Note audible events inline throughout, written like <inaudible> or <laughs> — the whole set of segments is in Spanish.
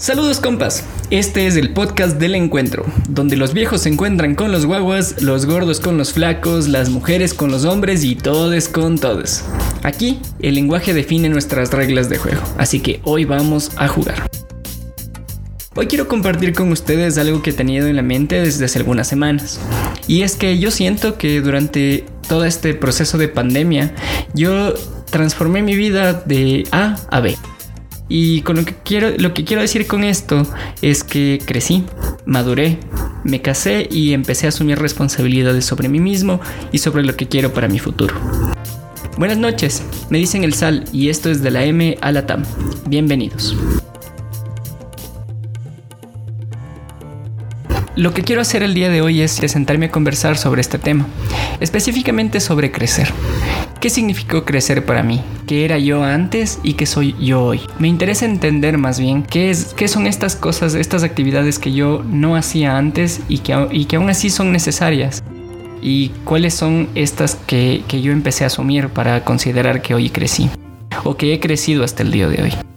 Saludos compas, este es el podcast del encuentro, donde los viejos se encuentran con los guaguas, los gordos con los flacos, las mujeres con los hombres y todes con todos. Aquí el lenguaje define nuestras reglas de juego, así que hoy vamos a jugar. Hoy quiero compartir con ustedes algo que he tenido en la mente desde hace algunas semanas. Y es que yo siento que durante todo este proceso de pandemia, yo transformé mi vida de A a B. Y con lo que quiero, lo que quiero decir con esto es que crecí, maduré, me casé y empecé a asumir responsabilidades sobre mí mismo y sobre lo que quiero para mi futuro. Buenas noches, me dicen el Sal y esto es de la M a la. Bienvenidos. Lo que quiero hacer el día de hoy es sentarme a conversar sobre este tema, específicamente sobre crecer. ¿Qué significó crecer para mí? ¿Qué era yo antes y qué soy yo hoy? Me interesa entender más bien qué, es, qué son estas cosas, estas actividades que yo no hacía antes y que, y que aún así son necesarias. Y cuáles son estas que, que yo empecé a asumir para considerar que hoy crecí o que he crecido hasta el día de hoy.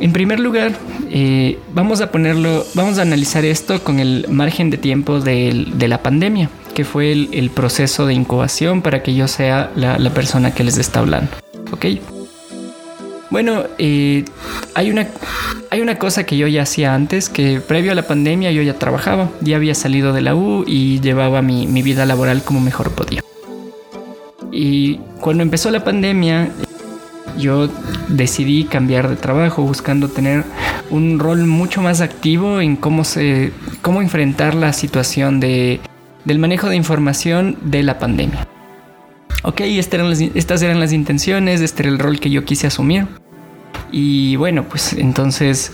En primer lugar, eh, vamos a ponerlo, vamos a analizar esto con el margen de tiempo de, la pandemia, que fue el, proceso de incubación para que yo sea la, persona que les está hablando. ¿Ok? Bueno, eh, hay, una, hay una cosa que yo ya hacía antes, que previo a la pandemia yo ya trabajaba, ya había salido de la U y llevaba mi, mi vida laboral como mejor podía. Y cuando empezó la pandemia, yo decidí cambiar de trabajo buscando tener un rol mucho más activo en cómo se cómo enfrentar la situación de, del manejo de información de la pandemia. Ok, estas eran, las, estas eran las intenciones, este era el rol que yo quise asumir. Y bueno, pues entonces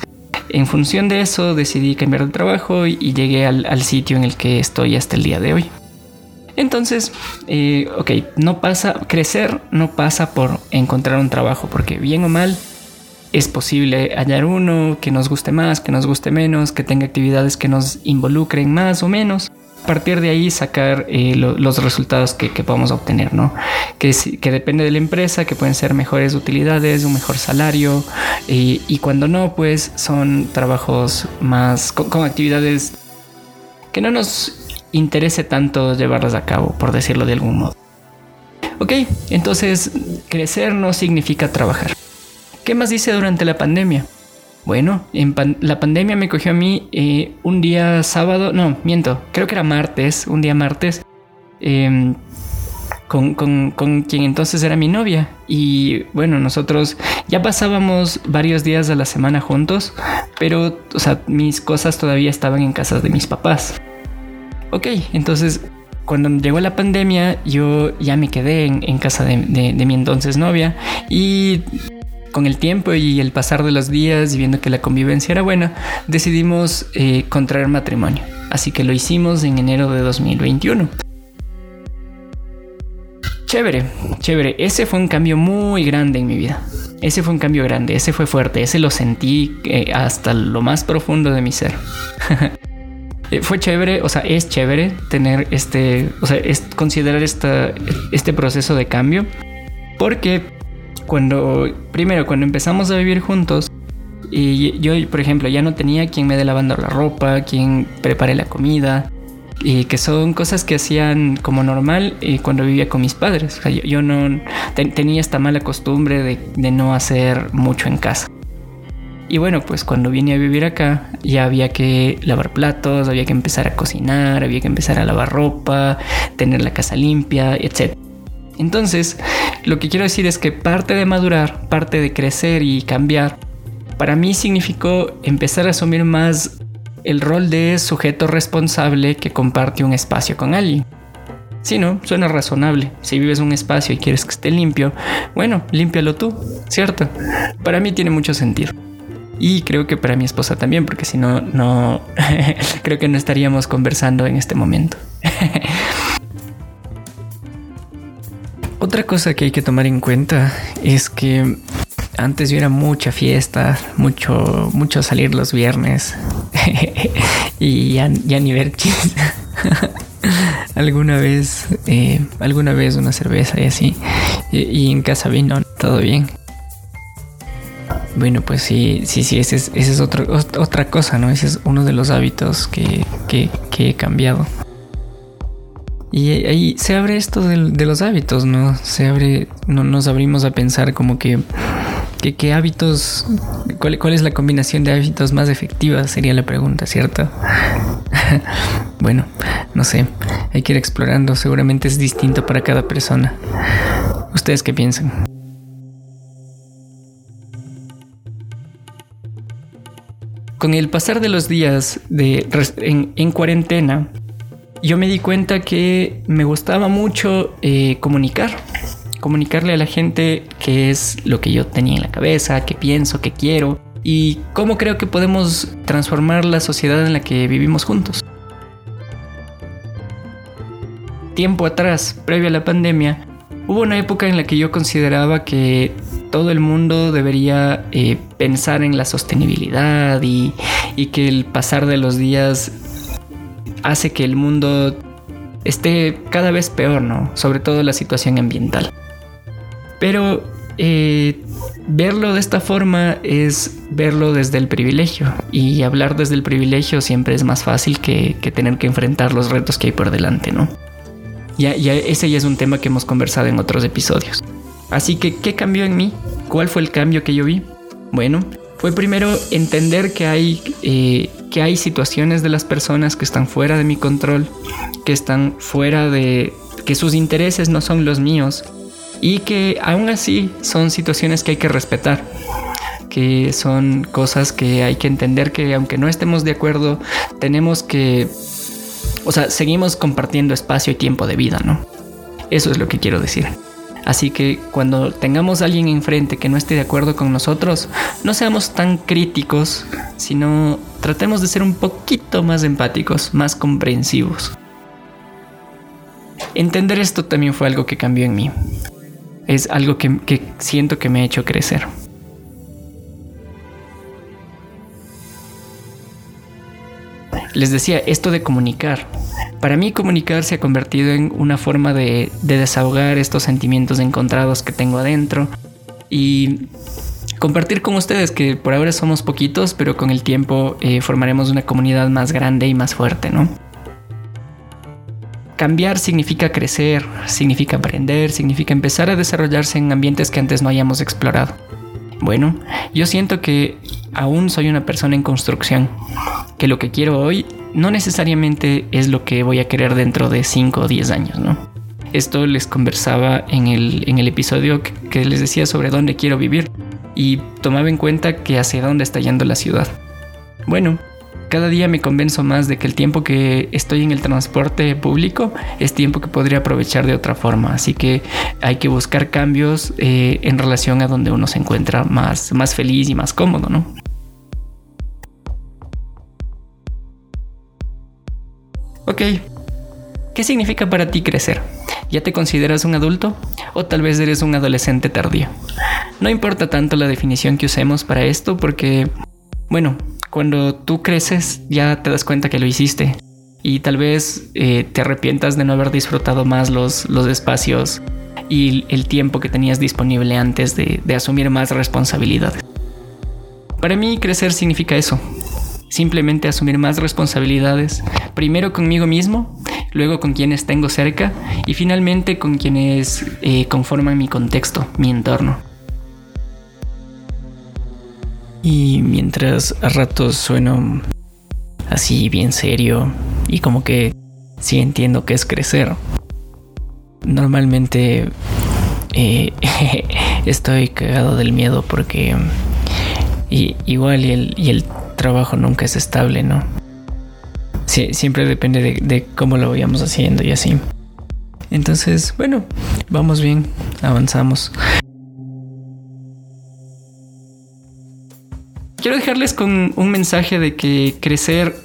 en función de eso decidí cambiar de trabajo y, llegué al, al sitio en el que estoy hasta el día de hoy. Entonces, eh, ok, no pasa, crecer no pasa por encontrar un trabajo, porque bien o mal es posible hallar uno que nos guste más, que nos guste menos, que tenga actividades que nos involucren más o menos. A partir de ahí sacar eh, los resultados que, podamos obtener, ¿no? Que, que, depende de la empresa, que pueden ser mejores utilidades, un mejor salario, y cuando no, pues son trabajos más con actividades que no nos interese tanto llevarlas a cabo, por decirlo de algún modo. Ok, entonces crecer no significa trabajar. ¿Qué más hice durante la pandemia? Bueno, en la pandemia me cogió a mí eh, un día sábado, no, miento, creo que era martes, un día martes, em, con, con, quien entonces era mi novia. Y bueno, nosotros ya pasábamos varios días de la semana juntos, pero, mis cosas todavía estaban en casa de mis papás. Ok, entonces cuando llegó la pandemia yo ya me quedé en, casa de, mi entonces novia y con el tiempo y el pasar de los días y viendo que la convivencia era buena, decidimos eh, contraer matrimonio. Así que lo hicimos en enero de 2021. Chévere, chévere. Ese fue un cambio muy grande en mi vida. Ese fue un cambio grande, ese fue fuerte, ese lo sentí eh, hasta lo más profundo de mi ser. <laughs> Eh, fue chévere, o sea, es chévere tener este, o sea, es considerar esta, este proceso de cambio, porque cuando, primero, cuando empezamos a vivir juntos, y yo, por ejemplo, ya no tenía quien me dé lavando la ropa, quien prepare la comida, y que son cosas que hacían como normal eh, cuando vivía con mis padres. O sea, yo, no tenía esta mala costumbre de, de no hacer mucho en casa. Y bueno, pues cuando vine a vivir acá ya había que lavar platos, había que empezar a cocinar, había que empezar a lavar ropa, tener la casa limpia, etc. Entonces, lo que quiero decir es que parte de madurar, parte de crecer y cambiar, para mí significó empezar a asumir más el rol de sujeto responsable que comparte un espacio con alguien. Si no, suena razonable. Si vives un espacio y quieres que esté limpio, bueno, límpialo tú, ¿cierto? Para mí tiene mucho sentido. Y creo que para mi esposa también, porque si no, no, <laughs> creo que no estaríamos conversando en este momento. <laughs> Otra cosa que hay que tomar en cuenta es que antes yo era mucha fiesta, mucho, mucho salir los viernes <laughs> y ya, ni ver alguna vez, eh, alguna vez una cerveza y así. Y, en casa vino, todo bien. Bueno, pues sí, sí, sí, ese es, ese otra cosa, ¿no? Ese es uno de los hábitos que, que, he cambiado. Y ahí se abre esto de, los hábitos, ¿no? Se abre, no, nos abrimos a pensar como que ¿Qué, hábitos, cuál, es la combinación de hábitos más efectiva? Sería la pregunta, ¿cierto? <laughs> bueno, no sé, hay que ir explorando, seguramente es distinto para cada persona. ¿Ustedes qué piensan? Con el pasar de los días en cuarentena, yo me di cuenta que me gustaba mucho eh, comunicar comunicarle a la gente qué es lo que yo tenía en la cabeza, qué pienso, qué quiero y cómo creo que podemos transformar la sociedad en la que vivimos juntos. Tiempo atrás, previo a la pandemia, hubo una época en la que yo consideraba que todo el mundo debería eh, pensar en la sostenibilidad y, que el pasar de los días hace que el mundo esté cada vez peor, ¿no? Sobre todo la situación ambiental. Pero eh, verlo de esta forma es verlo desde el privilegio y hablar desde el privilegio siempre es más fácil que, tener que enfrentar los retos que hay por delante, ¿no? Ya, ese ya es un tema que hemos conversado en otros episodios. Así que, ¿qué cambió en mí? ¿Cuál fue el cambio que yo vi? Bueno, fue primero entender que hay, eh, que hay situaciones de las personas que están fuera de mi control, que están fuera de... que sus intereses no son los míos y que aún así son situaciones que hay que respetar que son cosas que hay que entender que aunque no estemos de acuerdo, tenemos que, o sea, seguimos compartiendo espacio y tiempo de vida, ¿no? Eso es lo que quiero decir. Así que cuando tengamos a alguien enfrente que no esté de acuerdo con nosotros, no seamos tan críticos, sino tratemos de ser un poquito más empáticos, más comprensivos. Entender esto también fue algo que cambió en mí es algo que, siento que me ha hecho crecer. Les decía, esto de comunicar. Para mí comunicar se ha convertido en una forma de, desahogar estos sentimientos encontrados que tengo adentro y compartir con ustedes que por ahora somos poquitos, pero con el tiempo eh, formaremos una comunidad más grande y más fuerte, ¿no? Cambiar significa crecer, significa aprender, significa empezar a desarrollarse en ambientes que antes no hayamos explorado. Bueno, yo siento que aún soy una persona en construcción, que lo que quiero hoy no necesariamente es lo que voy a querer dentro de 5 o 10 años, ¿no? Esto les conversaba en el, en el episodio que, les decía sobre dónde quiero vivir y tomaba en cuenta que hacia dónde está yendo la ciudad. Bueno, cada día me convenzo más de que el tiempo que estoy en el transporte público es tiempo que podría aprovechar de otra forma. Así que hay que buscar cambios eh, en relación a donde uno se encuentra más, más feliz y más cómodo, ¿no? Ok, ¿qué significa para ti crecer? ¿Ya te consideras un adulto? ¿O tal vez eres un adolescente tardío? No importa tanto la definición que usemos para esto porque, bueno, cuando tú creces ya te das cuenta que lo hiciste y tal vez eh, te arrepientas de no haber disfrutado más los, los espacios y el tiempo que tenías disponible antes de, de asumir más responsabilidades. Para mí crecer significa eso, simplemente asumir más responsabilidades, primero conmigo mismo, luego con quienes tengo cerca y finalmente con quienes eh, conforman mi contexto, mi entorno. Y mientras a ratos sueno así bien serio y como que sí entiendo que es crecer. Normalmente eh, <laughs> estoy cagado del miedo porque igual y el, y el, trabajo nunca es estable, ¿no? siempre depende de, de cómo lo vayamos haciendo y así. Entonces, bueno, vamos bien, avanzamos. Quiero dejarles con un mensaje de que crecer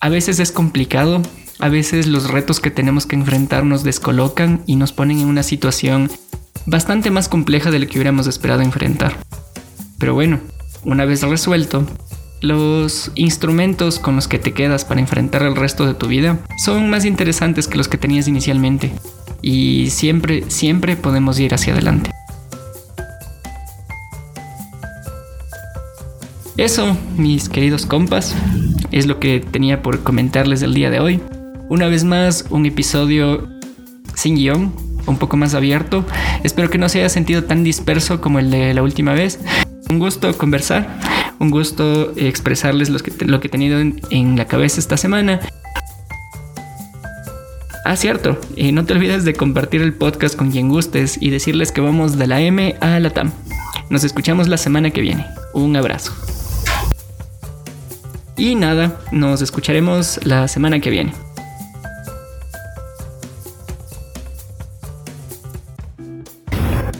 a veces es complicado, a veces los retos que tenemos que enfrentar nos descolocan y nos ponen en una situación bastante más compleja de lo que hubiéramos esperado enfrentar. Pero bueno, una vez resuelto, los instrumentos con los que te quedas para enfrentar el resto de tu vida son más interesantes que los que tenías inicialmente. y siempre, siempre podemos ir hacia adelante. Eso, mis queridos compas, es lo que tenía por comentarles el día de hoy. Una vez más, un episodio sin guion, un poco más abierto. Espero que no se haya sentido tan disperso como el de la última vez. Un gusto conversar, un gusto expresarles lo que, lo que he tenido en, la cabeza esta semana. Ah, cierto, y no te olvides de compartir el podcast con quien gustes y decirles que vamos de la M a la TAM. Nos escuchamos la semana que viene. Un abrazo. Y nada, nos escucharemos la semana que viene.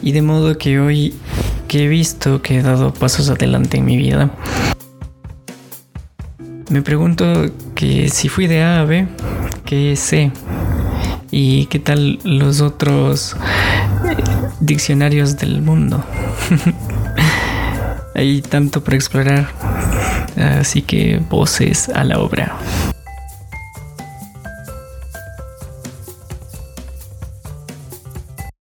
Y de modo que hoy he visto que he dado pasos adelante en mi vida, me pregunto que si fui de A a B, ¿qué sé? ¿Y qué tal los otros eh, diccionarios del mundo? <laughs> Hay tanto por explorar, así que voces a la obra.